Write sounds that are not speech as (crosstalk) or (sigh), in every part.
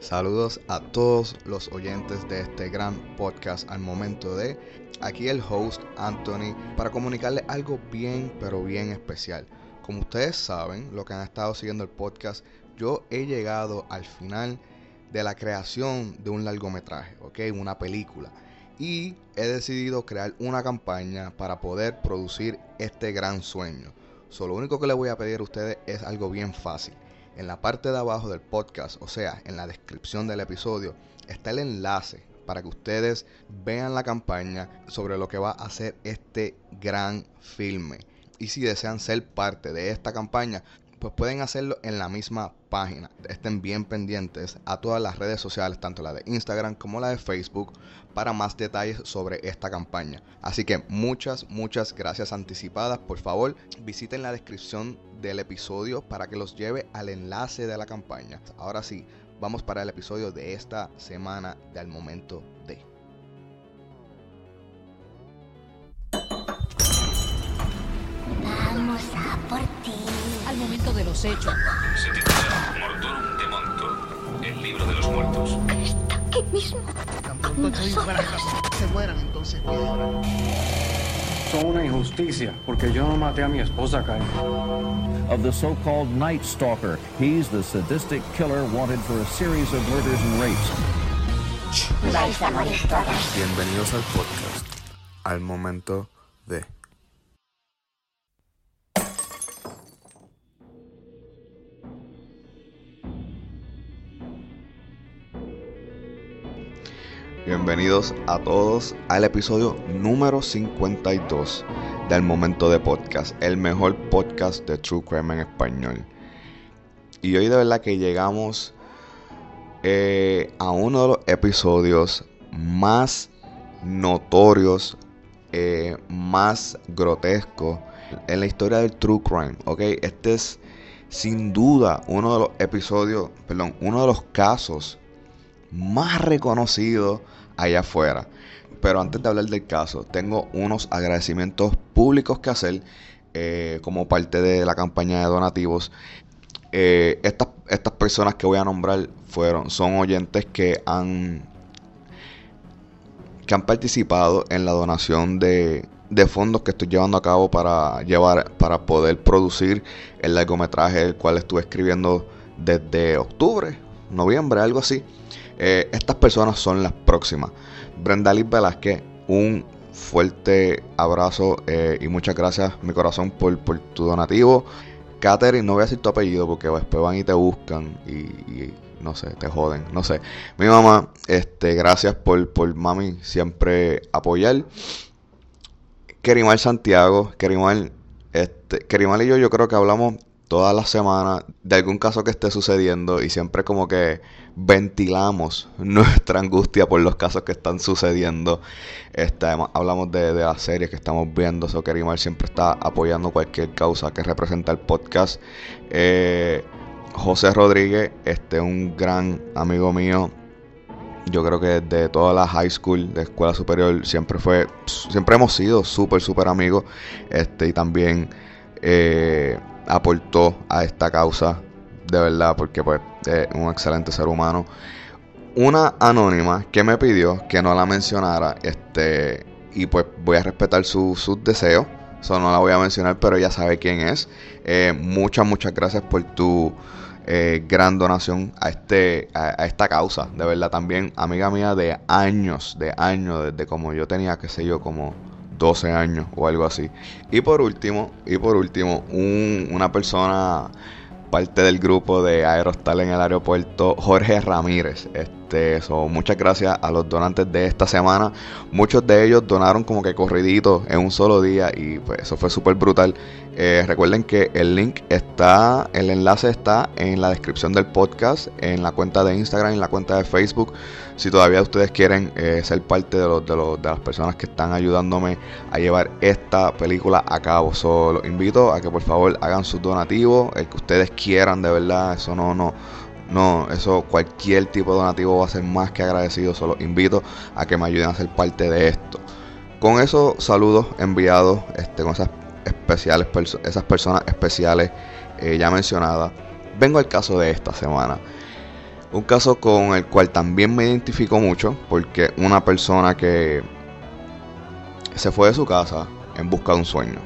Saludos a todos los oyentes de este gran podcast al momento de aquí el host Anthony para comunicarles algo bien pero bien especial. Como ustedes saben, lo que han estado siguiendo el podcast, yo he llegado al final de la creación de un largometraje, ¿ok? Una película. Y he decidido crear una campaña para poder producir este gran sueño. Solo lo único que les voy a pedir a ustedes es algo bien fácil en la parte de abajo del podcast, o sea, en la descripción del episodio, está el enlace para que ustedes vean la campaña sobre lo que va a ser este gran filme. Y si desean ser parte de esta campaña, pues pueden hacerlo en la misma página. Estén bien pendientes a todas las redes sociales, tanto la de Instagram como la de Facebook, para más detalles sobre esta campaña. Así que muchas, muchas gracias anticipadas. Por favor, visiten la descripción del episodio para que los lleve al enlace de la campaña. Ahora sí, vamos para el episodio de esta semana del momento de. Vamos a por ti. Al momento de los hechos. Se titula Mortorum de Monto, el libro de los muertos. Está aquí mismo. Tampoco se mueran, entonces llorar. Son una injusticia, porque yo no maté a mi esposa, Karen. of the so-called Night Stalker. He's the sadistic killer wanted for a series of murders and rapes. Vais a morir todas. Bienvenidos al podcast, al momento de. Bienvenidos a todos al episodio número 52 del Momento de Podcast, el mejor podcast de True Crime en español. Y hoy de verdad que llegamos eh, a uno de los episodios más notorios, eh, más grotescos en la historia del True Crime. ¿ok? Este es sin duda uno de los episodios, perdón, uno de los casos más reconocidos allá afuera. Pero antes de hablar del caso, tengo unos agradecimientos públicos que hacer eh, como parte de la campaña de donativos. Eh, estas, estas personas que voy a nombrar fueron, son oyentes que han, que han participado en la donación de, de fondos que estoy llevando a cabo para llevar, para poder producir el largometraje, el cual estuve escribiendo desde octubre, noviembre, algo así. Eh, estas personas son las próximas. Brenda Liz Velázquez, un fuerte abrazo eh, y muchas gracias, mi corazón, por, por tu donativo. Katherine, no voy a decir tu apellido porque después van y te buscan y, no sé, te joden, no sé. Mi mamá, este, gracias por, por mami siempre apoyar. Kerimar Santiago, Kerimar, este, y yo, yo creo que hablamos todas las semanas de algún caso que esté sucediendo y siempre como que ventilamos nuestra angustia por los casos que están sucediendo. Este, hablamos de, de las series que estamos viendo. So Kerimar siempre está apoyando cualquier causa que representa el podcast. Eh, José Rodríguez, este un gran amigo mío. Yo creo que desde toda la high school, de escuela superior, siempre fue, siempre hemos sido súper, súper amigos. Este, y también eh, aportó a esta causa de verdad, porque pues es un excelente ser humano. Una anónima que me pidió que no la mencionara, este, y pues voy a respetar sus deseos. Eso no la voy a mencionar, pero ella sabe quién es. Eh, muchas, muchas gracias por tu eh, gran donación a, este, a, a, esta causa. De verdad, también amiga mía de años, de años, desde como yo tenía, qué sé yo, como 12 años o algo así. Y por último, y por último, un, una persona parte del grupo de Aerostal en el aeropuerto, Jorge Ramírez. Este, so, muchas gracias a los donantes de esta semana. Muchos de ellos donaron como que corridito en un solo día y pues eso fue súper brutal. Eh, recuerden que el link está, el enlace está en la descripción del podcast, en la cuenta de Instagram, en la cuenta de Facebook. Si todavía ustedes quieren eh, ser parte de, los, de, los, de las personas que están ayudándome a llevar esta película a cabo, so, los invito a que por favor hagan sus donativos, el que ustedes quieran, de verdad, eso no, no, no, eso cualquier tipo de donativo va a ser más que agradecido, solo invito a que me ayuden a ser parte de esto. Con esos saludos enviados, este, con esas especiales, esas personas especiales eh, ya mencionadas, vengo al caso de esta semana. Un caso con el cual también me identifico mucho, porque una persona que se fue de su casa en busca de un sueño.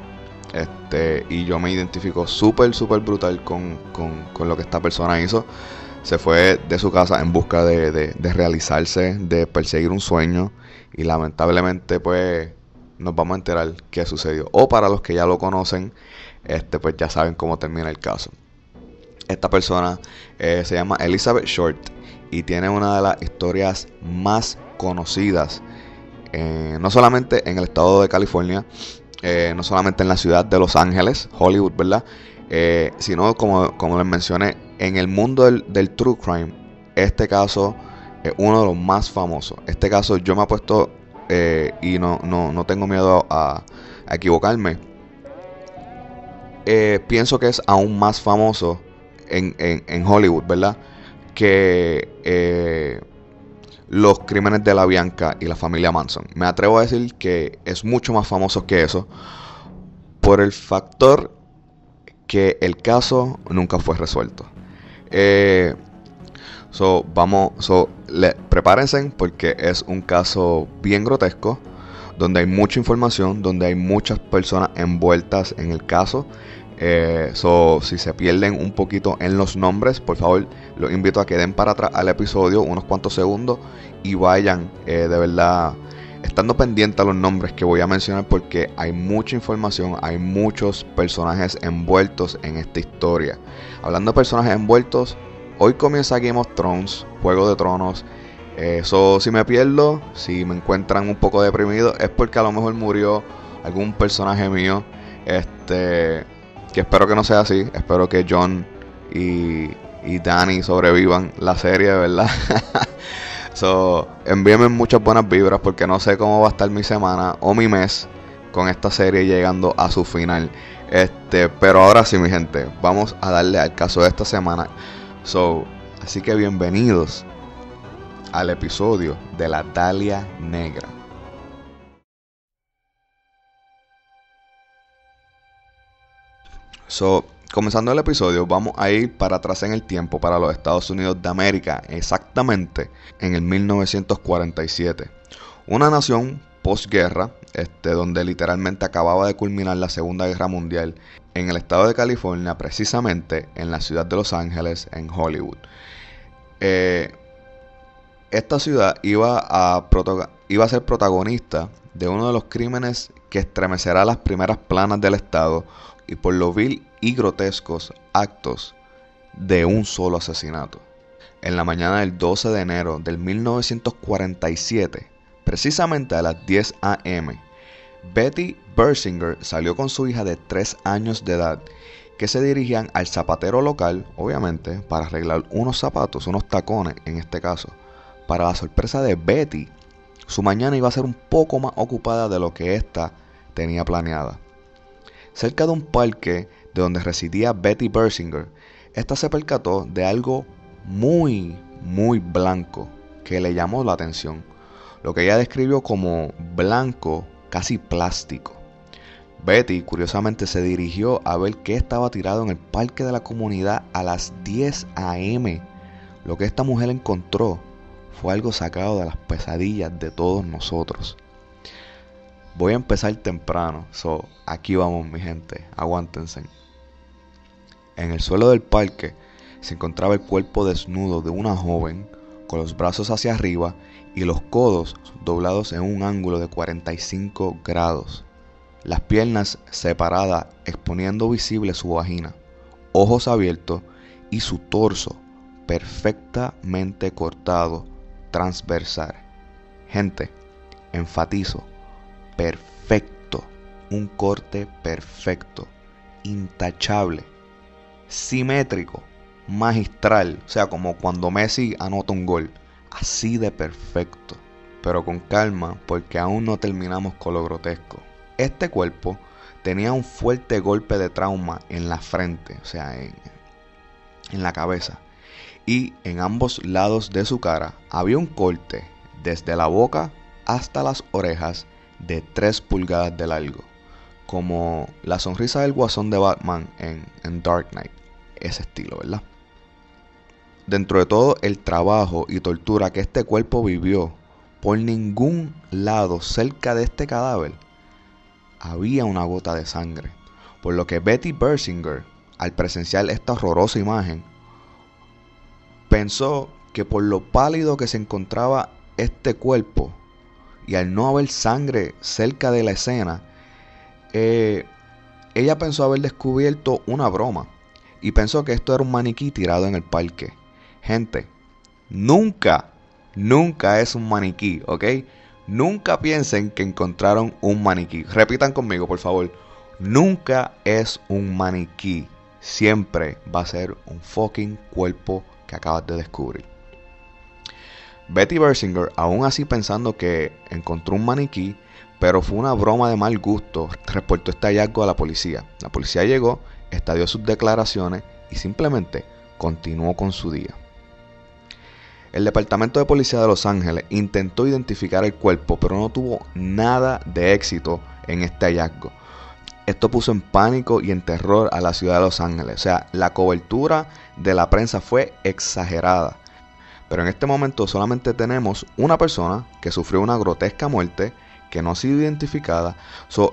Este, y yo me identifico súper, súper brutal con, con, con, lo que esta persona hizo. Se fue de su casa en busca de, de, realizarse, de perseguir un sueño. Y lamentablemente, pues, nos vamos a enterar qué sucedió. O para los que ya lo conocen, este, pues ya saben cómo termina el caso. Esta persona eh, se llama Elizabeth Short y tiene una de las historias más conocidas, eh, no solamente en el estado de California, eh, no solamente en la ciudad de Los Ángeles, Hollywood, ¿verdad? Sino como, como les mencioné, en el mundo del, true crime, este caso es uno de los más famosos. Este caso yo me he puesto eh, y no, no, no, tengo miedo a, equivocarme. Eh, pienso que es aún más famoso en, en, en Hollywood, ¿verdad? Que eh, los crímenes de la Bianca y la familia Manson. Me atrevo a decir que es mucho más famoso que eso por el factor que el caso nunca fue resuelto. Eh, so, vamos, so, le, prepárense porque es un caso bien grotesco, donde hay mucha información, donde hay muchas personas envueltas en el caso. Eh, so, si se pierden un poquito en los nombres, por favor, los invito a que den para atrás al episodio unos cuantos segundos y vayan eh, de verdad estando pendiente a los nombres que voy a mencionar porque hay mucha información, hay muchos personajes envueltos en esta historia. Hablando de personajes envueltos, hoy comienza Game of Thrones, Juego de Tronos. Eso, eh, si me pierdo, si me encuentran un poco deprimido, es porque a lo mejor murió algún personaje mío. Este, que espero que no sea así. Espero que John y, y Danny sobrevivan la serie, ¿verdad? (laughs) So, envíenme muchas buenas vibras porque no sé cómo va a estar mi semana o mi mes con esta serie llegando a su final. Este, pero ahora sí, mi gente, vamos a darle al caso de esta semana. So, así que bienvenidos al episodio de la Dalia Negra. So, comenzando el episodio, vamos a ir para atrás en el tiempo para los Estados Unidos de América, exactamente en el 1947. Una nación posguerra, este, donde literalmente acababa de culminar la Segunda Guerra Mundial, en el estado de California, precisamente en la ciudad de Los Ángeles, en Hollywood. Eh, esta ciudad iba a, iba a ser protagonista de uno de los crímenes que estremecerá las primeras planas del estado y por lo vil y grotescos actos de un solo asesinato. En la mañana del 12 de enero del 1947, precisamente a las 10 a.m., Betty Bersinger salió con su hija de 3 años de edad que se dirigían al zapatero local, obviamente, para arreglar unos zapatos, unos tacones en este caso. Para la sorpresa de Betty, su mañana iba a ser un poco más ocupada de lo que ésta tenía planeada. Cerca de un parque de donde residía Betty Bersinger, esta se percató de algo muy, muy blanco que le llamó la atención, lo que ella describió como blanco casi plástico. Betty curiosamente se dirigió a ver qué estaba tirado en el parque de la comunidad a las 10 a.m. Lo que esta mujer encontró fue algo sacado de las pesadillas de todos nosotros. Voy a empezar temprano, so aquí vamos mi gente, aguántense. En el suelo del parque se encontraba el cuerpo desnudo de una joven con los brazos hacia arriba y los codos doblados en un ángulo de 45 grados. Las piernas separadas exponiendo visible su vagina, ojos abiertos y su torso perfectamente cortado transversal. Gente, enfatizo, perfecto, un corte perfecto, intachable, simétrico, magistral, o sea, como cuando Messi anota un gol, así de perfecto, pero con calma porque aún no terminamos con lo grotesco. Este cuerpo tenía un fuerte golpe de trauma en la frente, o sea, en, en la cabeza, y en ambos lados de su cara había un corte desde la boca hasta las orejas de 3 pulgadas de largo, como la sonrisa del guasón de Batman en, en Dark Knight, ese estilo, ¿verdad? dentro de todo el trabajo y tortura que este cuerpo vivió, por ningún lado cerca de este cadáver había una gota de sangre. Por lo que Betty Bersinger, al presenciar esta horrorosa imagen, pensó que por lo pálido que se encontraba este cuerpo y al no haber sangre cerca de la escena, eh, ella pensó haber descubierto una broma y pensó que esto era un maniquí tirado en el parque. Gente, nunca, nunca es un maniquí, ¿ok? Nunca piensen que encontraron un maniquí. Repitan conmigo, por favor. Nunca es un maniquí. Siempre va a ser un fucking cuerpo que acabas de descubrir. Betty Bersinger, aún así pensando que encontró un maniquí, pero fue una broma de mal gusto, reportó este hallazgo a la policía. La policía llegó, estadió sus declaraciones y simplemente continuó con su día. El Departamento de Policía de Los Ángeles intentó identificar el cuerpo, pero no tuvo nada de éxito en este hallazgo. Esto puso en pánico y en terror a la ciudad de Los Ángeles. O sea, la cobertura de la prensa fue exagerada. Pero en este momento solamente tenemos una persona que sufrió una grotesca muerte que no ha sido identificada.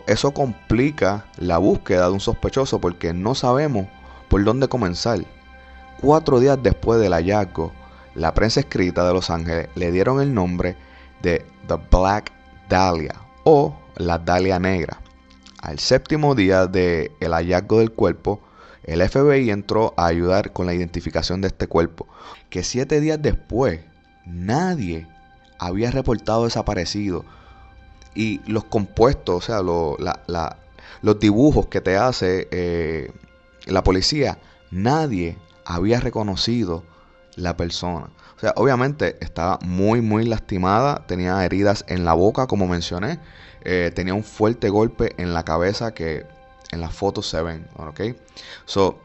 eso complica la búsqueda de un sospechoso porque no sabemos por dónde comenzar. Cuatro días después del hallazgo, la prensa escrita de Los Ángeles le dieron el nombre de The Black Dahlia o la Dahlia Negra. Al séptimo día del hallazgo del cuerpo, el FBI entró a ayudar con la identificación de este cuerpo, que siete días después nadie había reportado desaparecido. Y los compuestos, o sea, los dibujos que te hace eh, la policía, nadie había reconocido la persona. O sea, obviamente estaba muy, muy lastimada, tenía heridas en la boca, como mencioné, eh, tenía un fuerte golpe en la cabeza que en las fotos se ven, ¿ok? So,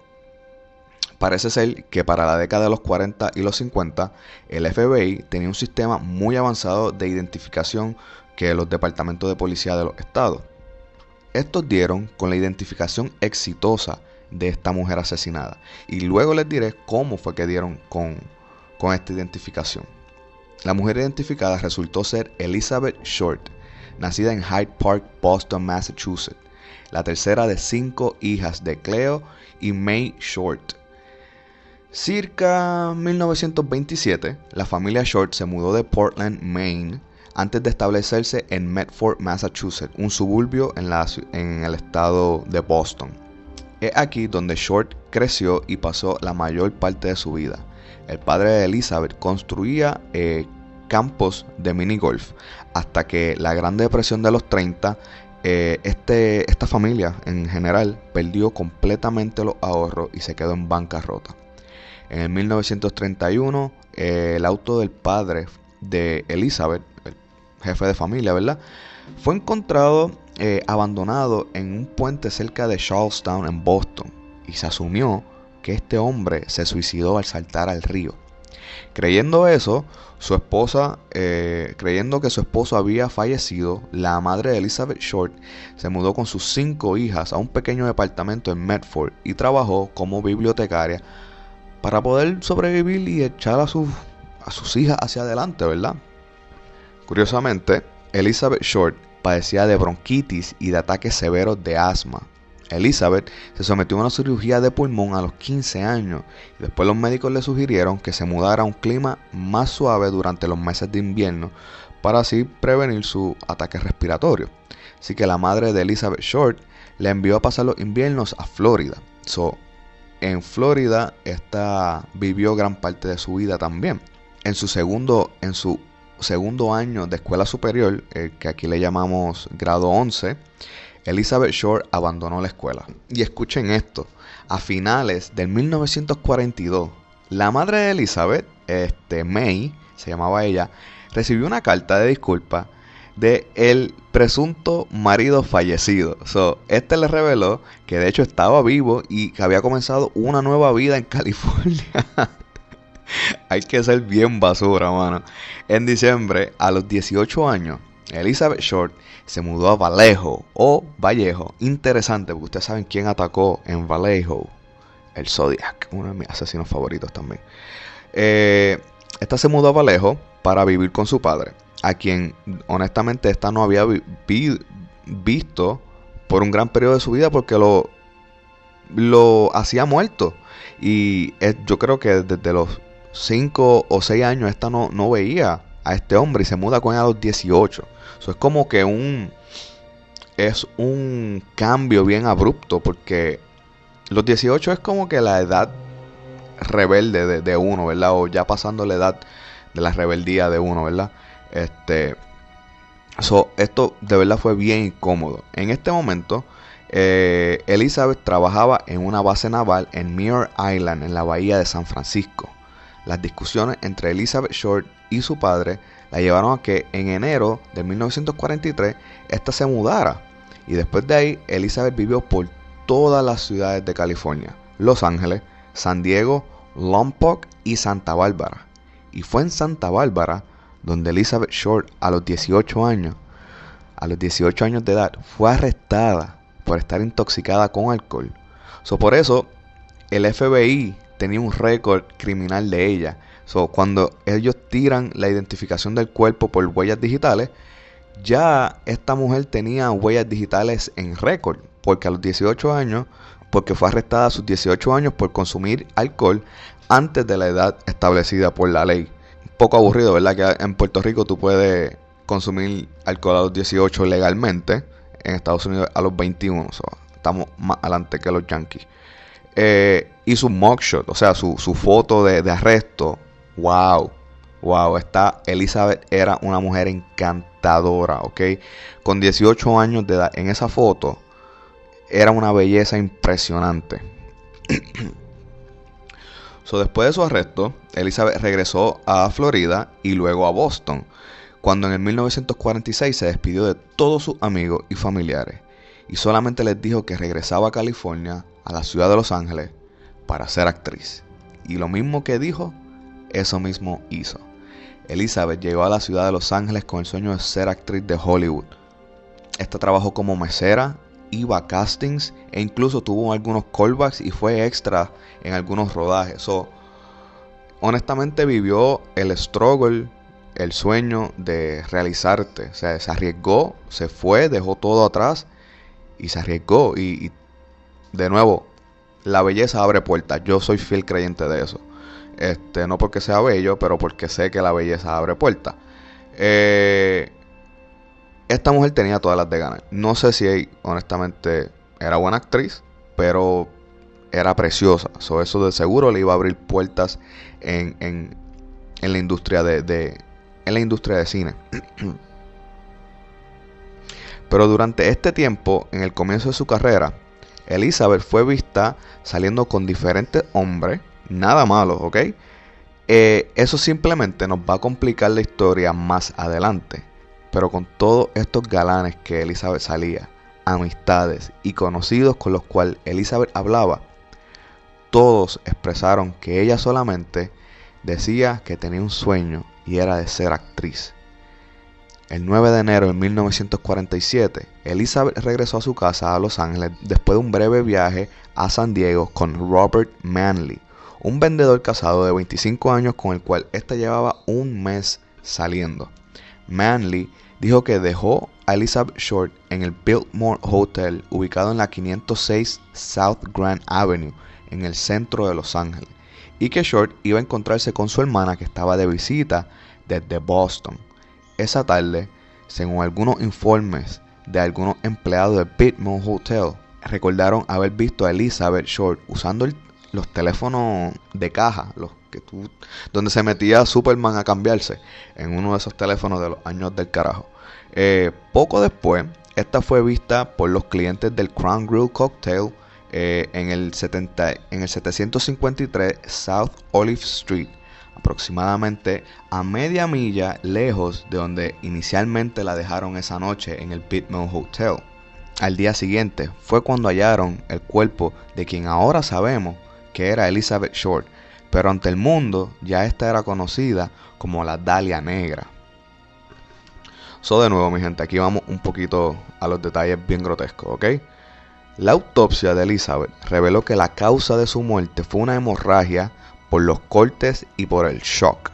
parece ser que para la década de los 40 y los 50, el FBI tenía un sistema muy avanzado de identificación que los departamentos de policía de los estados. Estos dieron con la identificación exitosa de esta mujer asesinada. Y luego les diré cómo fue que dieron con, con esta identificación. La mujer identificada resultó ser Elizabeth Short, nacida en Hyde Park, Boston, Massachusetts, la tercera de cinco hijas de Cleo y May Short. Circa 1927, la familia Short se mudó de Portland, Maine, antes de establecerse en Medford, Massachusetts, un suburbio en, el estado de Boston. Es aquí donde Short creció y pasó la mayor parte de su vida. El padre de Elizabeth construía eh, campos de mini golf hasta que la Gran Depresión de los 30, eh, este, esta familia en general perdió completamente los ahorros y se quedó en bancarrota. En el 1931, eh, el auto del padre de Elizabeth, el jefe de familia, ¿verdad? Fue encontrado eh, abandonado en un puente cerca de Charlestown, en Boston, y se asumió que este hombre se suicidó al saltar al río. Creyendo eso, su esposa, eh, creyendo que su esposo había fallecido, la madre de Elizabeth Short se mudó con sus cinco hijas a un pequeño departamento en Medford y trabajó como bibliotecaria para poder sobrevivir y echar a sus, a sus hijas hacia adelante, ¿verdad? Curiosamente, Elizabeth Short padecía de bronquitis y de ataques severos de asma. Elizabeth se sometió a una cirugía de pulmón a los 15 años y después los médicos le sugirieron que se mudara a un clima más suave durante los meses de invierno para así prevenir su ataque respiratorio. Así que la madre de Elizabeth Short le envió a pasar los inviernos a Florida. So, en Florida esta vivió gran parte de su vida también. En su segundo, en su segundo año de escuela superior, eh, que aquí le llamamos grado 11, Elizabeth Short abandonó la escuela. Y escuchen esto, a finales del 1942, la madre de Elizabeth, este, May, se llamaba ella, recibió una carta de disculpa de el presunto marido fallecido. So, este le reveló que de hecho estaba vivo y que había comenzado una nueva vida en (laughs) California. (laughs) Hay que ser bien basura, mano. En diciembre, a los 18 años, Elizabeth Short se mudó a Vallejo o Vallejo. Interesante, porque ustedes saben quién atacó en Vallejo. el Zodiac, uno de mis asesinos favoritos también. Eh, esta se mudó a Vallejo para vivir con su padre, a quien honestamente esta no había vi- vi- visto por un gran periodo de su vida porque lo, lo hacía muerto. Y yo creo que desde los 5 o 6 años esta no, no veía a este hombre y se muda con a los 18. Eso es como que un... Es un cambio bien abrupto porque los 18 es como que la edad rebelde de, uno, ¿verdad? O ya pasando la edad de la rebeldía de uno, ¿verdad? Este... So, esto de verdad fue bien incómodo. En este momento, eh, Elizabeth trabajaba en una base naval en Muir Island, en la bahía de San Francisco. Las discusiones entre Elizabeth Short y su padre la llevaron a que en enero de 1943 ésta se mudara. Y después de ahí, Elizabeth vivió por todas las ciudades de California: Los Ángeles, San Diego, Lompoc y Santa Bárbara. Y fue en Santa Bárbara donde Elizabeth Short, a los 18 años, a los 18 años de edad, fue arrestada por estar intoxicada con alcohol. So, por eso, el FBI tenía un récord criminal de ella. So, cuando ellos tiran la identificación del cuerpo por huellas digitales, ya esta mujer tenía huellas digitales en récord, porque a los 18 años, porque fue arrestada a sus 18 años por consumir alcohol antes de la edad establecida por la ley. Un poco aburrido, ¿verdad? Que en Puerto Rico tú puedes consumir alcohol a los 18 legalmente, en Estados Unidos a los 21, so, estamos más adelante que los yankees. Eh, y su mugshot, o sea, su, su foto de, arresto, wow, wow, esta Elizabeth era una mujer encantadora, ¿ok? Con 18 años de edad, en esa foto, era una belleza impresionante. (clears throat) so, después de su arresto, Elizabeth regresó a Florida y luego a Boston, cuando en el 1946 se despidió de todos sus amigos y familiares y solamente les dijo que regresaba a California, a la ciudad de Los Ángeles, para ser actriz. Y lo mismo que dijo, eso mismo hizo. Elizabeth llegó a la ciudad de Los Ángeles con el sueño de ser actriz de Hollywood. Esta trabajó como mesera, iba a castings e incluso tuvo algunos callbacks y fue extra en algunos rodajes. So, honestamente vivió el struggle, el sueño de realizarte. O sea, se arriesgó, se fue, dejó todo atrás y se arriesgó. Y, y de nuevo, la belleza abre puertas. Yo soy fiel creyente de eso. Este, no porque sea bello, pero porque sé que la belleza abre puertas. Eh, esta mujer tenía todas las de ganas. No sé si honestamente era buena actriz, pero era preciosa. So, eso de seguro le iba a abrir puertas en, en, en la industria de, de, en la industria de cine. (clears throat) Pero durante este tiempo, en el comienzo de su carrera, Elizabeth fue vista saliendo con diferentes hombres, nada malo, ¿ok? Eh, eso simplemente nos va a complicar la historia más adelante. Pero con todos estos galanes que Elizabeth salía, amistades y conocidos con los cuales Elizabeth hablaba, todos expresaron que ella solamente decía que tenía un sueño y era de ser actriz. El 9 de enero de 1947, Elizabeth regresó a su casa a Los Ángeles después de un breve viaje a San Diego con Robert Manley, un vendedor casado de 25 años con el cual ésta llevaba un mes saliendo. Manley dijo que dejó a Elizabeth Short en el Biltmore Hotel ubicado en la 506 South Grand Avenue en el centro de Los Ángeles y que Short iba a encontrarse con su hermana que estaba de visita desde Boston. Esa tarde, según algunos informes de algunos empleados del Biltmore Hotel, recordaron haber visto a Elizabeth Short usando los teléfonos de caja, los que tú, donde se metía Superman a cambiarse, en uno de esos teléfonos de los años del carajo. Eh, poco después, esta fue vista por los clientes del Crown Grill Cocktail eh, en, el 70, en el 753 South Olive Street, aproximadamente a media milla lejos de donde inicialmente la dejaron esa noche en el Pitman Hotel. Al día siguiente fue cuando hallaron el cuerpo de quien ahora sabemos que era Elizabeth Short, pero ante el mundo ya esta era conocida como la Dalia Negra. So de nuevo mi gente, aquí vamos un poquito a los detalles bien grotescos, ¿ok? La autopsia de Elizabeth reveló que la causa de su muerte fue una hemorragia por los cortes y por el shock.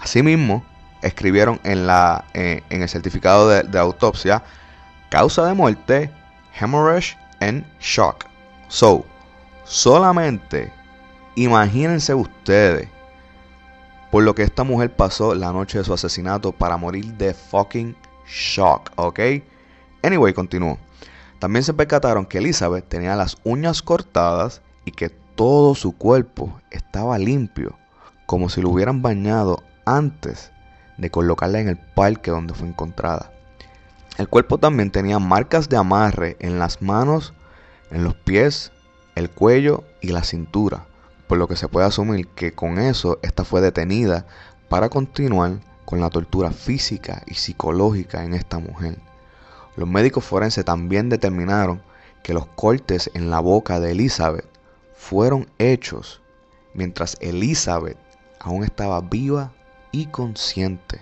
Asimismo, escribieron en, la, eh, en el certificado de, autopsia causa de muerte, hemorrhage and shock. So, solamente imagínense ustedes por lo que esta mujer pasó la noche de su asesinato para morir de fucking shock, ¿ok? Anyway, continuó. También se percataron que Elizabeth tenía las uñas cortadas y que todo su cuerpo estaba limpio, como si lo hubieran bañado antes de colocarla en el parque donde fue encontrada. El cuerpo también tenía marcas de amarre en las manos, en los pies, el cuello y la cintura, por lo que se puede asumir que con eso esta fue detenida para continuar con la tortura física y psicológica en esta mujer. Los médicos forenses también determinaron que los cortes en la boca de Elizabeth fueron hechos mientras Elizabeth aún estaba viva y consciente.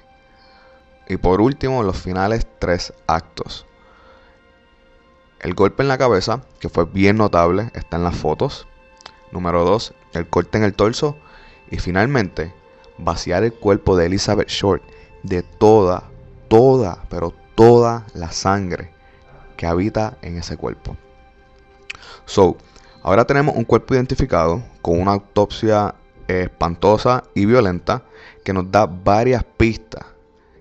Y por último, los finales tres actos. El golpe en la cabeza, que fue bien notable, está en las fotos. Número dos, el corte en el torso. Y finalmente, vaciar el cuerpo de Elizabeth Short de toda, toda, pero toda la sangre que habita en ese cuerpo. So, ahora tenemos un cuerpo identificado con una autopsia espantosa y violenta que nos da varias pistas.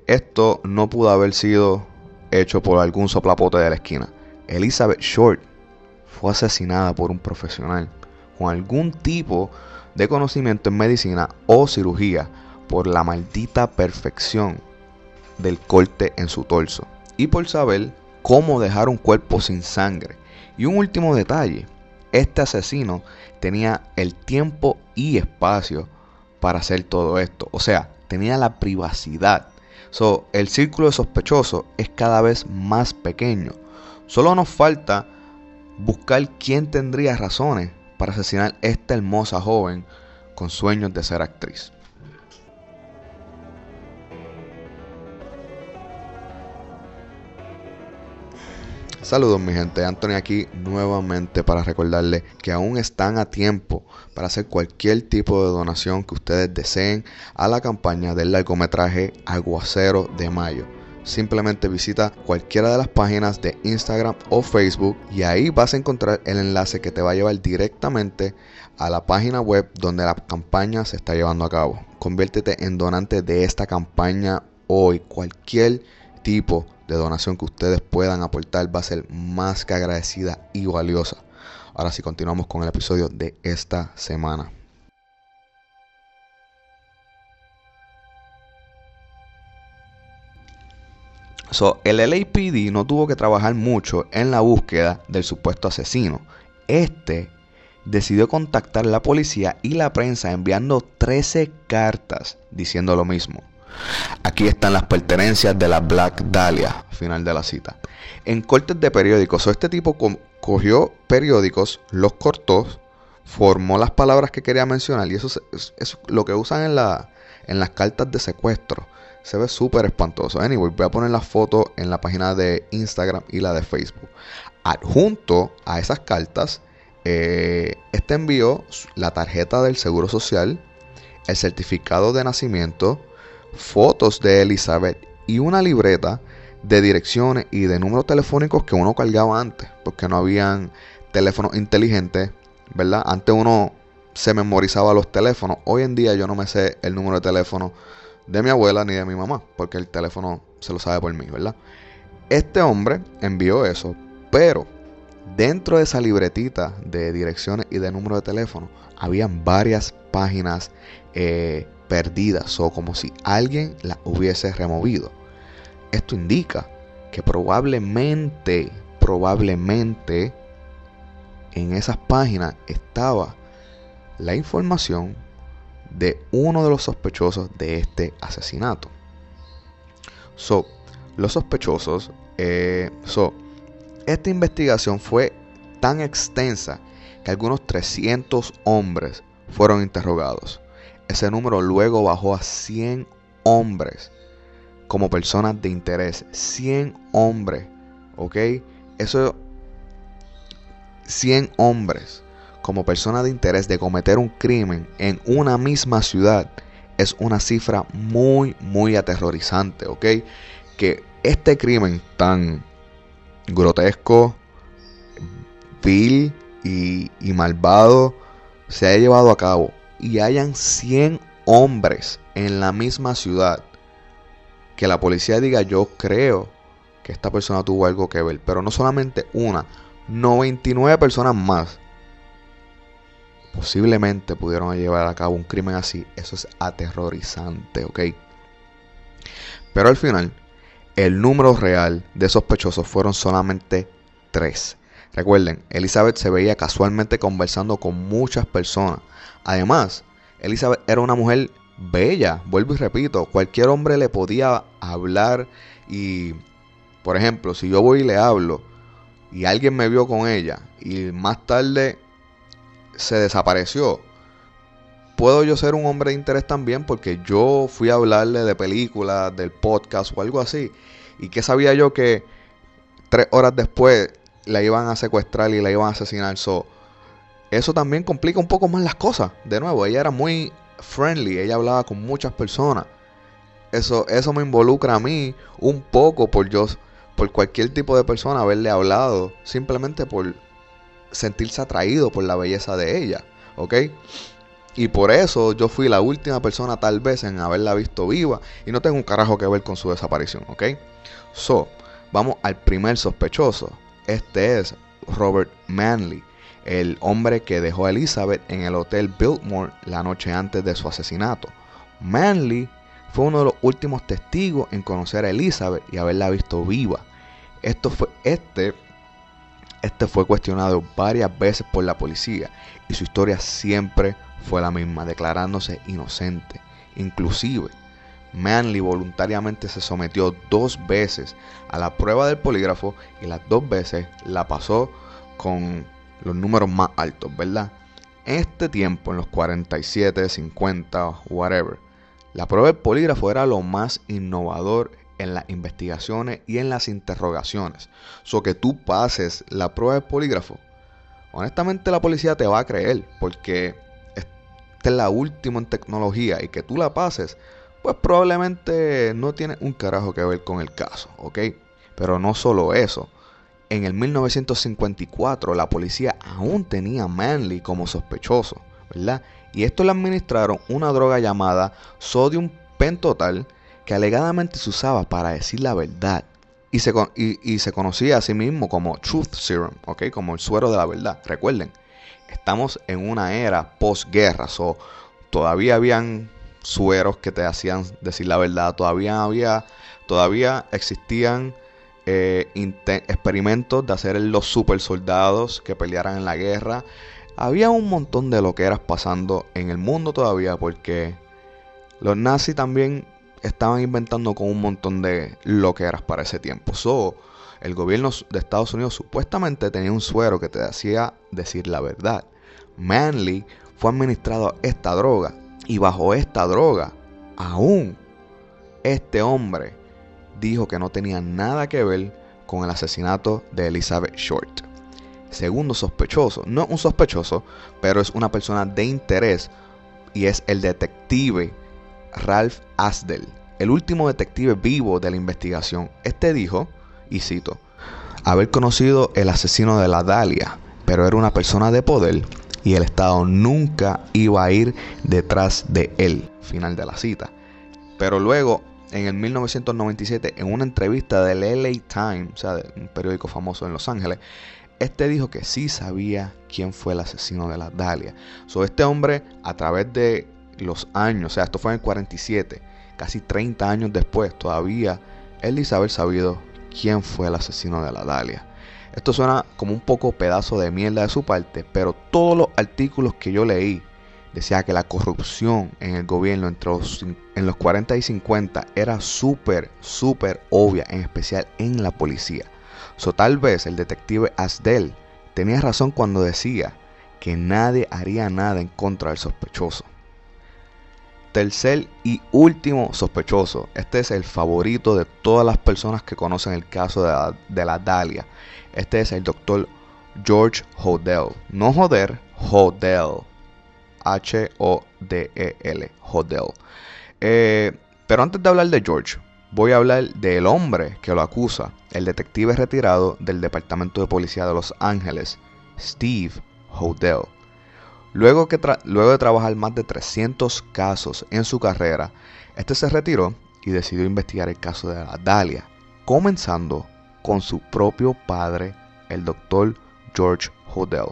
Esto no pudo haber sido hecho por algún soplapote de la esquina. Elizabeth Short fue asesinada por un profesional con algún tipo de conocimiento en medicina o cirugía por la maldita perfección del corte en su torso y por saber cómo dejar un cuerpo sin sangre. Y un último detalle, este asesino tenía el tiempo y espacio para hacer todo esto, o sea, tenía la privacidad. So, el círculo de es cada vez más pequeño. Solo nos falta buscar quién tendría razones para asesinar a esta hermosa joven con sueños de ser actriz. Saludos mi gente, Anthony aquí nuevamente para recordarles que aún están a tiempo para hacer cualquier tipo de donación que ustedes deseen a la campaña del largometraje Aguacero de Mayo. Simplemente visita cualquiera de las páginas de Instagram o Facebook y ahí vas a encontrar el enlace que te va a llevar directamente a la página web donde la campaña se está llevando a cabo. Conviértete en donante de esta campaña hoy. Cualquier tipo de donación que ustedes puedan aportar va a ser más que agradecida y valiosa. Ahora sí, continuamos con el episodio de esta semana. So, el LAPD no tuvo que trabajar mucho en la búsqueda del supuesto asesino. Este decidió contactar a la policía y la prensa enviando 13 cartas diciendo lo mismo. Aquí están las pertenencias de la Black Dahlia, final de la cita. En cortes de periódicos, este tipo cogió periódicos, los cortó, formó las palabras que quería mencionar y eso es, lo que usan en, la, en las cartas de secuestro. Se ve súper espantoso. Anyway, voy a poner la foto en la página de Instagram y la de Facebook. Adjunto a esas cartas, eh, este envió la tarjeta del Seguro Social, el certificado de nacimiento, fotos de Elizabeth y una libreta de direcciones y de números telefónicos que uno cargaba antes, porque no habían teléfonos inteligentes, ¿verdad? Antes uno se memorizaba los teléfonos. Hoy en día yo no me sé el número de teléfono de mi abuela ni de mi mamá, porque el teléfono se lo sabe por mí, ¿verdad? Este hombre envió eso, pero dentro de esa libretita de direcciones y de número de teléfono habían varias páginas eh, perdidas o como si alguien las hubiese removido. Esto indica que probablemente, probablemente en esas páginas estaba la información de uno de los sospechosos de este asesinato. So, los sospechosos, eh, so, esta investigación fue tan extensa que algunos 300 hombres fueron interrogados. Ese número luego bajó a 100 hombres como personas de interés. 100 hombres, ¿ok? Eso 100 hombres como persona de interés de cometer un crimen en una misma ciudad es una cifra muy, muy aterrorizante, ¿ok? Que este crimen tan grotesco, vil y, y malvado se haya llevado a cabo y hayan 100 hombres en la misma ciudad, que la policía diga yo creo que esta persona tuvo algo que ver, pero no solamente una, 99 personas más posiblemente pudieron llevar a cabo un crimen así, eso es aterrorizante, ¿ok? Pero al final, el número real de sospechosos fueron solamente tres. Recuerden, Elizabeth se veía casualmente conversando con muchas personas. Además, Elizabeth era una mujer bella, vuelvo y repito, cualquier hombre le podía hablar y, por ejemplo, si yo voy y le hablo y alguien me vio con ella y más tarde se desapareció, puedo yo ser un hombre de interés también porque yo fui a hablarle de películas, del podcast o algo así. ¿Y qué sabía yo que tres horas después la iban a secuestrar y la iban a asesinar? So, eso también complica un poco más las cosas. De nuevo, ella era muy friendly, ella hablaba con muchas personas. Eso, eso me involucra a mí un poco por yo, por cualquier tipo de persona haberle hablado, simplemente por sentirse atraído por la belleza de ella, ¿ok? Y por eso yo fui la última persona tal vez en haberla visto viva y no tengo un carajo que ver con su desaparición, ¿ok? So, vamos al primer sospechoso. Este es Robert Manley, el hombre que dejó a Elizabeth en el hotel Biltmore la noche antes de su asesinato. Manley fue uno de los últimos testigos en conocer a Elizabeth y haberla visto viva. Esto fue, este, este fue cuestionado varias veces por la policía y su historia siempre fue la misma, declarándose inocente. Inclusive, Manley voluntariamente se sometió dos veces a la prueba del polígrafo y las dos veces la pasó con los números más altos, ¿verdad? En este tiempo, en los 47, 50, whatever, la prueba del polígrafo era lo más innovador en las investigaciones y en las interrogaciones. So que tú pases la prueba del polígrafo, honestamente la policía te va a creer, porque esta es la última en tecnología y que tú la pases, pues probablemente no tiene un carajo que ver con el caso, ¿ok? Pero no solo eso. En el 1954 la policía aún tenía a Manley como sospechoso, ¿verdad? Y esto le administraron una droga llamada sodium pentotal que alegadamente se usaba para decir la verdad. Y se, y, y se conocía a sí mismo como Truth Serum, ¿ok? Como el suero de la verdad. Recuerden, estamos en una era posguerra, so, todavía habían sueros que te hacían decir la verdad, todavía había, todavía existían eh, experimentos de hacer los super soldados que pelearan en la guerra. Había un montón de lo que eras pasando en el mundo todavía porque los nazis también estaban inventando con un montón de lo que eras para ese tiempo. So, el gobierno de Estados Unidos supuestamente tenía un suero que te hacía decir la verdad. Manley fue administrado esta droga y bajo esta droga, aún este hombre dijo que no tenía nada que ver con el asesinato de Elizabeth Short. Segundo sospechoso, no un sospechoso, pero es una persona de interés y es el detective Ralph Asdell, el último detective vivo de la investigación. Este dijo, y cito, haber conocido el asesino de la Dalia, pero era una persona de poder y el Estado nunca iba a ir detrás de él. Final de la cita. Pero luego, en el 1997, en una entrevista del LA Times, o sea, un periódico famoso en Los Ángeles, este dijo que sí sabía quién fue el asesino de la Dalia. So, este hombre, a través de los años, o sea, esto fue en el 47, casi 30 años después, todavía él dice haber sabido quién fue el asesino de la Dalia. Esto suena como un poco pedazo de mierda de su parte, pero todos los artículos que yo leí decía que la corrupción en el gobierno entre los, en los 40 y 50 era súper, súper obvia, en especial en la policía. So tal vez el detective Asdel tenía razón cuando decía que nadie haría nada en contra del sospechoso. Tercer y último sospechoso. Este es el favorito de todas las personas que conocen el caso de la, de la Dalia. Este es el doctor George Hodel. No Joder, Hodel. H-O-D-E-L. Hodel. Eh, pero antes de hablar de George, voy a hablar del hombre que lo acusa, el detective retirado del Departamento de Policía de Los Ángeles, Steve Hodel. Luego, que luego de trabajar más de 300 casos en su carrera, este se retiró y decidió investigar el caso de la Dalia, comenzando con su propio padre, el doctor George Hodel,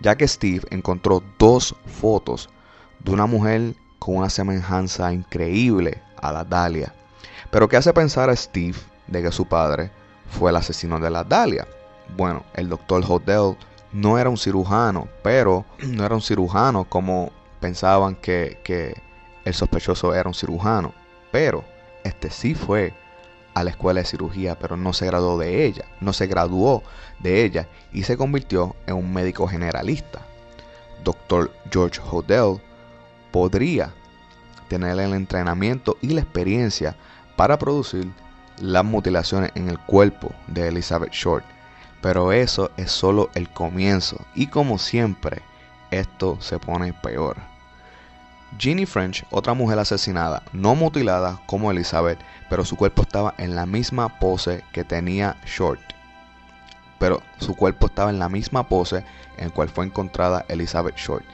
ya que Steve encontró dos fotos de una mujer con una semejanza increíble a la Dalia, pero que hace pensar a Steve de que su padre fue el asesino de la Dalia. Bueno, el doctor Hodel no era un cirujano, pero no era un cirujano como pensaban que, el sospechoso era un cirujano, pero este sí fue a la escuela de cirugía, pero no se graduó de ella, no se graduó de ella y se convirtió en un médico generalista. Doctor George Hodel podría tener el entrenamiento y la experiencia para producir las mutilaciones en el cuerpo de Elizabeth Short, pero eso es solo el comienzo y como siempre, esto se pone peor. Ginny French, otra mujer asesinada, no mutilada como Elizabeth, pero su cuerpo estaba en la misma pose que tenía Short. Pero su cuerpo estaba en la misma pose en cual fue encontrada Elizabeth Short.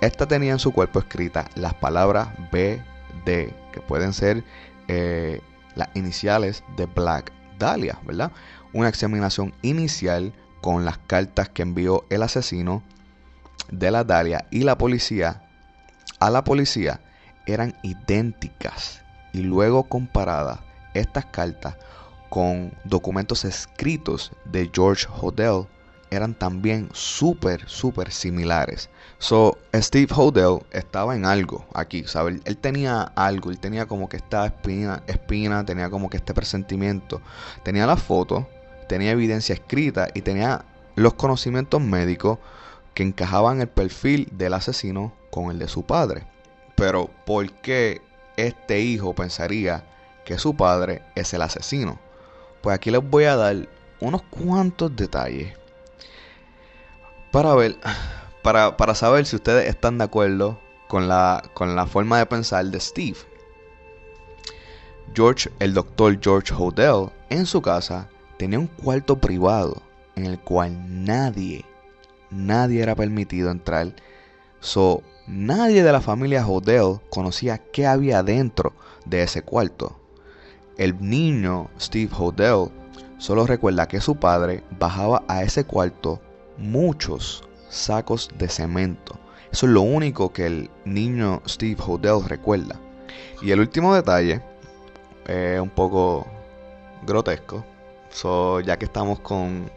Esta tenía en su cuerpo escritas las palabras BD, que pueden ser eh, las iniciales de Black Dahlia, ¿verdad? Una examinación inicial con las cartas que envió el asesino de la Dahlia y la policía a la policía eran idénticas y luego comparadas estas cartas con documentos escritos de George Hodel eran también súper, súper similares. So, Steve Hodel estaba en algo aquí, ¿sabes? Él tenía algo, él tenía como que esta espina, espina, tenía como que este presentimiento. Tenía la foto, tenía evidencia escrita y tenía los conocimientos médicos que encajaban el perfil del asesino con el de su padre. Pero, ¿por qué este hijo pensaría que su padre es el asesino? Pues aquí les voy a dar unos cuantos detalles para ver, para, para saber si ustedes están de acuerdo con la, con la forma de pensar de Steve. George, el doctor George Hodel, en su casa tenía un cuarto privado en el cual nadie, nadie era permitido entrar. So, Nadie de la familia Hodel conocía qué había dentro de ese cuarto. El niño Steve Hodel solo recuerda que su padre bajaba a ese cuarto muchos sacos de cemento. Eso es lo único que el niño Steve Hodel recuerda. Y el último detalle es un poco grotesco. So, ya que estamos con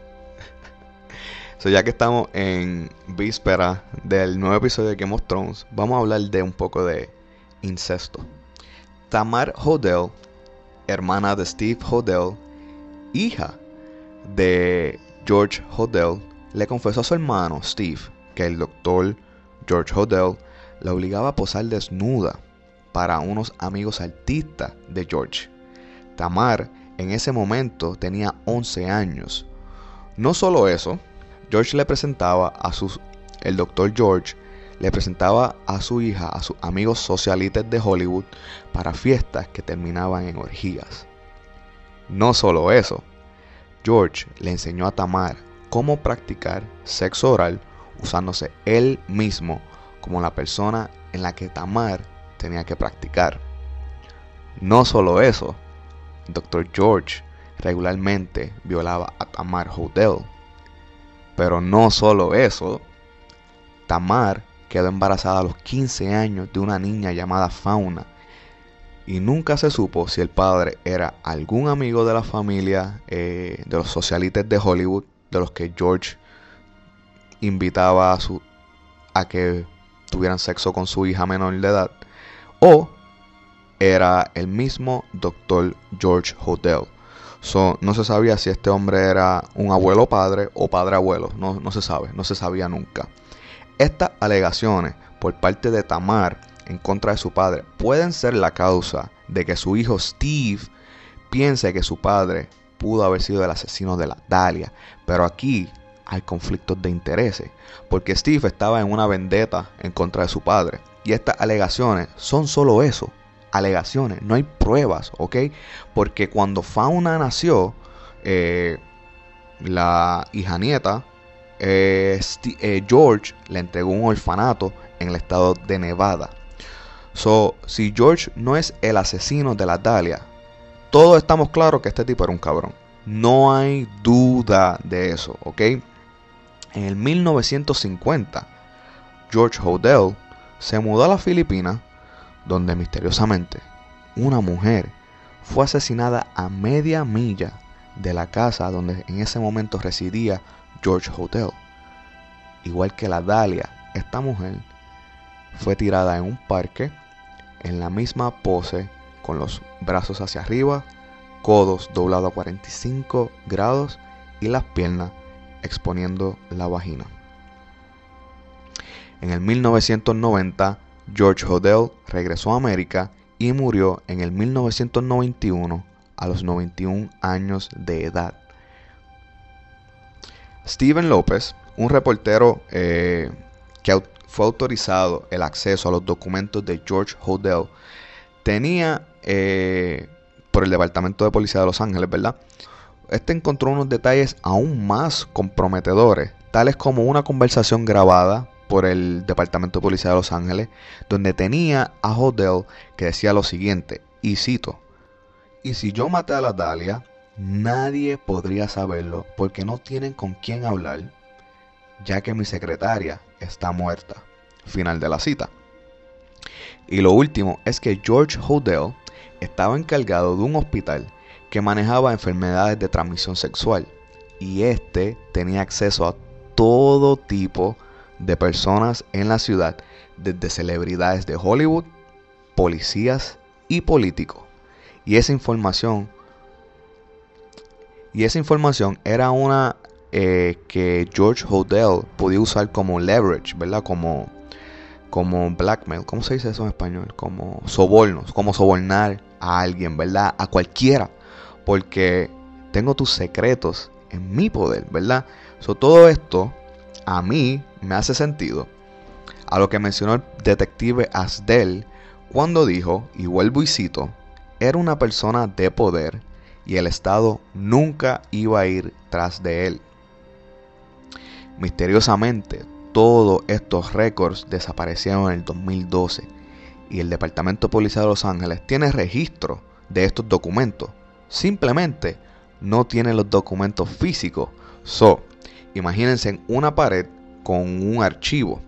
(laughs) So, ya que estamos en víspera del nuevo episodio de Game of Thrones, vamos a hablar de un poco de incesto. Tamar Hodel, hermana de Steve Hodel, hija de George Hodel, le confesó a su hermano Steve que el doctor George Hodel la obligaba a posar desnuda para unos amigos artistas de George. Tamar en ese momento tenía 11 años. No solo eso, George le presentaba a sus, el doctor George le presentaba a su hija a sus amigos socialites de Hollywood para fiestas que terminaban en orgías. No solo eso, George le enseñó a Tamar cómo practicar sexo oral usándose él mismo como la persona en la que Tamar tenía que practicar. No solo eso, Dr. George regularmente violaba a Tamar Hodel pero no solo eso, Tamar quedó embarazada a los 15 años de una niña llamada Fauna. Y nunca se supo si el padre era algún amigo de la familia, eh, de los socialites de Hollywood, de los que George invitaba a, a que tuvieran sexo con su hija menor de edad, o era el mismo doctor George Hodel no se sabía si este hombre era un abuelo padre o padre abuelo. No, no se sabe, no se sabía nunca. Estas alegaciones por parte de Tamar en contra de su padre pueden ser la causa de que su hijo Steve piense que su padre pudo haber sido el asesino de la Dalia. Pero aquí hay conflictos de intereses, porque Steve estaba en una vendetta en contra de su padre. Y estas alegaciones son solo eso, alegaciones, no hay pruebas, ¿ok? Porque cuando Fauna nació, eh, la hija nieta, eh, eh, George le entregó un orfanato en el estado de Nevada. So, si George no es el asesino de la Dalia, todos estamos claros que este tipo era un cabrón. No hay duda de eso, ¿ok? En el 1950, George Hodel se mudó a las Filipinas, donde misteriosamente una mujer fue asesinada a media milla de la casa donde en ese momento residía George Hodel. Igual que la Dalia, esta mujer fue tirada en un parque en la misma pose con los brazos hacia arriba, codos doblados a 45 grados y las piernas exponiendo la vagina. En el 1990, George Hodel regresó a América y murió en el 1991 a los 91 años de edad. Steven López, un reportero eh, que fue autorizado el acceso a los documentos de George Hodel, tenía eh, por el Departamento de Policía de Los Ángeles, ¿verdad? Este encontró unos detalles aún más comprometedores, tales como una conversación grabada por el Departamento de Policía de Los Ángeles, donde tenía a Hodel que decía lo siguiente, y cito, y si yo maté a la Dalia, nadie podría saberlo porque no tienen con quién hablar, ya que mi secretaria está muerta. Final de la cita. Y lo último es que George Hodel estaba encargado de un hospital que manejaba enfermedades de transmisión sexual y este tenía acceso a todo tipo de personas en la ciudad, desde celebridades de Hollywood, policías y políticos. Y esa información y esa información era una eh, que George Hodel podía usar como leverage, ¿verdad? Como, como blackmail. ¿Cómo se dice eso en español? Como sobornos, como sobornar a alguien, ¿verdad? A cualquiera. Porque tengo tus secretos en mi poder, ¿verdad? So, todo esto a mí me hace sentido a lo que mencionó el detective Asdel cuando dijo, y vuelvo y cito, era una persona de poder y el Estado nunca iba a ir tras de él. Misteriosamente, todos estos récords desaparecieron en el 2012 y el Departamento de Policía de Los Ángeles tiene registro de estos documentos. Simplemente no tiene los documentos físicos. So, imagínense en una pared con un archivo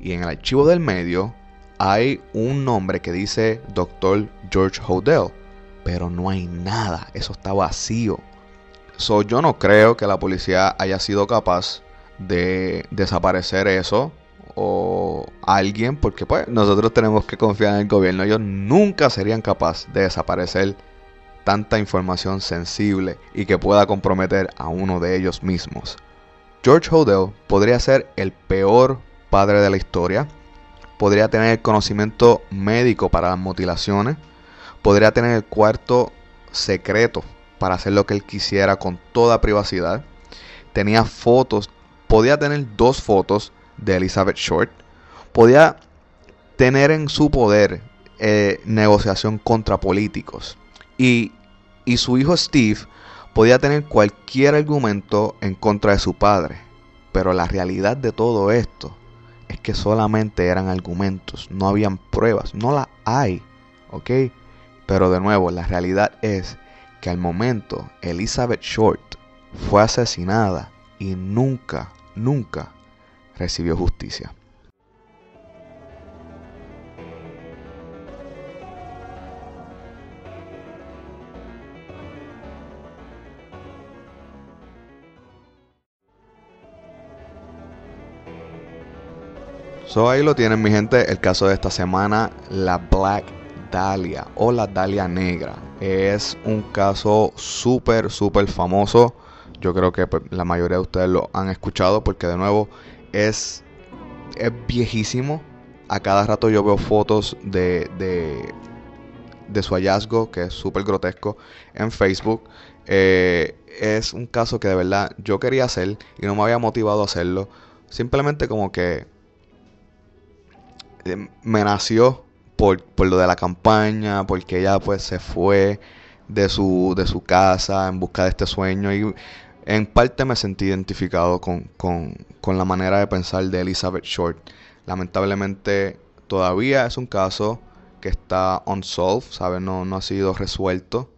y en el archivo del medio hay un nombre que dice Dr. George Hodel, pero no hay nada, eso está vacío. So, yo no creo que la policía haya sido capaz de desaparecer eso o alguien, porque pues nosotros tenemos que confiar en el gobierno. Ellos nunca serían capaces de desaparecer tanta información sensible y que pueda comprometer a uno de ellos mismos. George Hodel podría ser el peor padre de la historia, podría tener el conocimiento médico para las mutilaciones, podría tener el cuarto secreto para hacer lo que él quisiera con toda privacidad, tenía fotos, podía tener dos fotos de Elizabeth Short, podía tener en su poder eh, negociación contra políticos. Y, y su hijo Steve podía tener cualquier argumento en contra de su padre, pero la realidad de todo esto es que solamente eran argumentos, no habían pruebas, no las hay, ¿ok? Pero de nuevo, la realidad es que al momento Elizabeth Short fue asesinada y nunca, nunca recibió justicia. So ahí lo tienen mi gente, el caso de esta semana, la Black Dahlia o la Dahlia Negra. Es un caso súper, súper famoso. Yo creo que pues, la mayoría de ustedes lo han escuchado porque de nuevo es, es viejísimo. A cada rato yo veo fotos de, de, de su hallazgo, que es súper grotesco, en Facebook. Eh, es un caso que de verdad yo quería hacer y no me había motivado a hacerlo. Simplemente como que me nació por, por lo de la campaña, porque ella pues se fue de su, de su casa en busca de este sueño y en parte me sentí identificado con, con, con la manera de pensar de Elizabeth Short. Lamentablemente todavía es un caso que está unsolved, ¿sabes? No, no ha sido resuelto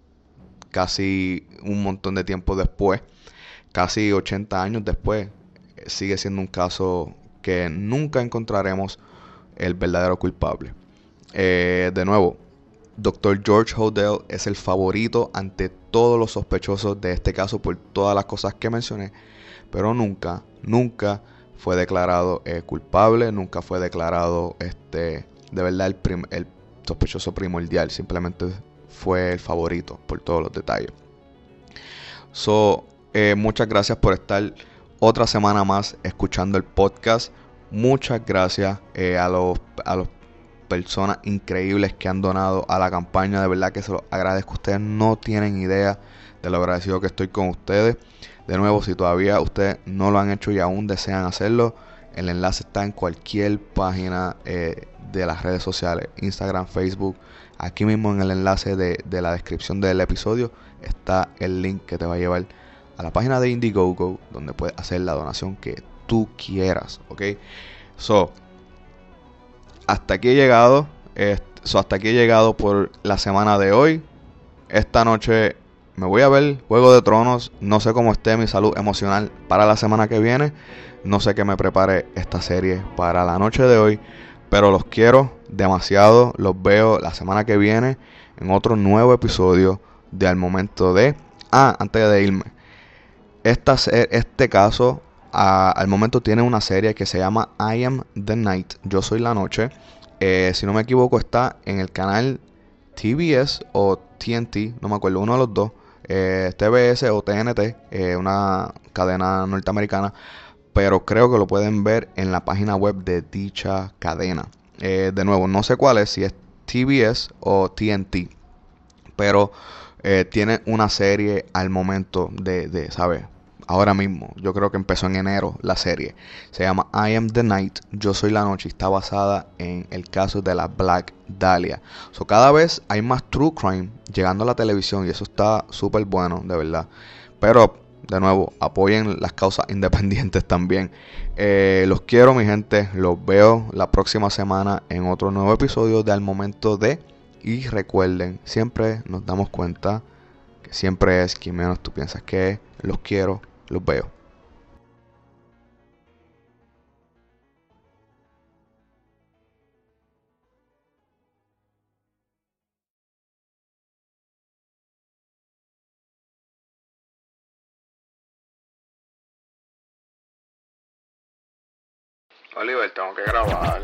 casi un montón de tiempo después, casi 80 años después, sigue siendo un caso que nunca encontraremos el verdadero culpable. Eh, de nuevo, Dr. George Hodel es el favorito ante todos los sospechosos de este caso por todas las cosas que mencioné, pero nunca, nunca fue declarado eh, culpable, nunca fue declarado este, de verdad el, el sospechoso primordial, simplemente fue el favorito por todos los detalles. So, eh, muchas gracias por estar otra semana más escuchando el podcast. Muchas gracias eh, a a las personas increíbles que han donado a la campaña. De verdad que se los agradezco. Ustedes no tienen idea de lo agradecido que estoy con ustedes. De nuevo, si todavía ustedes no lo han hecho y aún desean hacerlo, el enlace está en cualquier página eh, de las redes sociales, Instagram, Facebook, Aquí mismo en el enlace de, la descripción del episodio está el link que te va a llevar a la página de Indiegogo donde puedes hacer la donación que tú quieras, ¿ok? So, hasta aquí he llegado, hasta aquí he llegado por la semana de hoy. Esta noche me voy a ver Juego de Tronos, no sé cómo esté mi salud emocional para la semana que viene, no sé qué me prepare esta serie para la noche de hoy. Pero los quiero demasiado. Los veo la semana que viene en otro nuevo episodio de Al Momento de... Ah, antes de irme. Este caso al momento tiene una serie que se llama I Am the Night. Yo soy la noche. Eh, si no me equivoco está en el canal TBS o TNT. No me acuerdo, uno de los dos. Eh, TBS o TNT. Eh, una cadena norteamericana pero creo que lo pueden ver en la página web de dicha cadena. De nuevo, no sé cuál es, si es TBS o TNT, pero tiene una serie al momento de, de, ¿sabes? Ahora mismo, yo creo que empezó en enero la serie. Se llama I Am the Night, Yo Soy la Noche. Está basada en el caso de la Black Dahlia. So, cada vez hay más true crime llegando a la televisión y eso está súper bueno, de verdad. Pero de nuevo, apoyen las causas (laughs) independientes también. Eh, los quiero, mi gente. Los veo la próxima semana en otro nuevo episodio de Al Momento de. Y recuerden, siempre nos damos cuenta que siempre es quien menos tú piensas que es. Los quiero, los veo. Oliver, tengo que grabar.